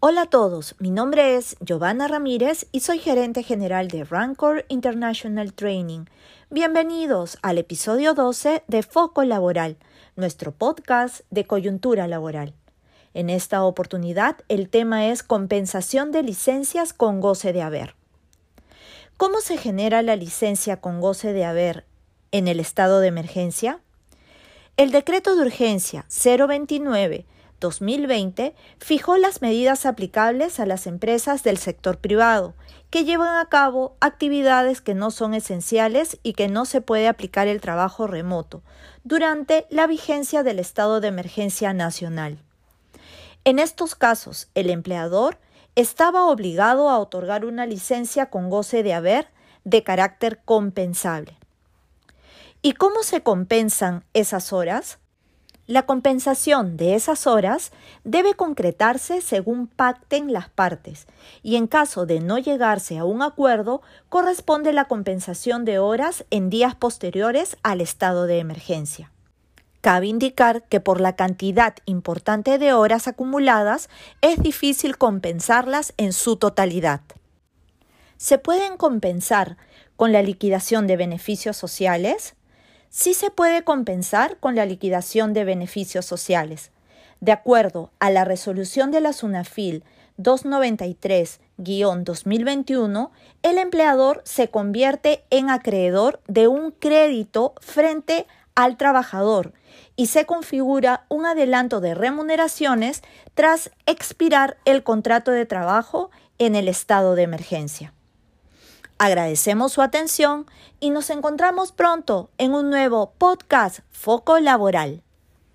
Hola a todos, mi nombre es Giovanna Ramírez y soy gerente general de Rancor International Training. Bienvenidos al episodio 12 de Foco Laboral, nuestro podcast de coyuntura laboral. En esta oportunidad el tema es compensación de licencias con goce de haber. ¿Cómo se genera la licencia con goce de haber en el estado de emergencia? El decreto de urgencia 029 2020 fijó las medidas aplicables a las empresas del sector privado que llevan a cabo actividades que no son esenciales y que no se puede aplicar el trabajo remoto durante la vigencia del estado de emergencia nacional. En estos casos, el empleador estaba obligado a otorgar una licencia con goce de haber de carácter compensable. ¿Y cómo se compensan esas horas? La compensación de esas horas debe concretarse según pacten las partes y en caso de no llegarse a un acuerdo corresponde la compensación de horas en días posteriores al estado de emergencia. Cabe indicar que por la cantidad importante de horas acumuladas es difícil compensarlas en su totalidad. Se pueden compensar con la liquidación de beneficios sociales, sí se puede compensar con la liquidación de beneficios sociales. De acuerdo a la resolución de la SUNAFIL 293-2021, el empleador se convierte en acreedor de un crédito frente al trabajador y se configura un adelanto de remuneraciones tras expirar el contrato de trabajo en el estado de emergencia. Agradecemos su atención y nos encontramos pronto en un nuevo podcast Foco Laboral.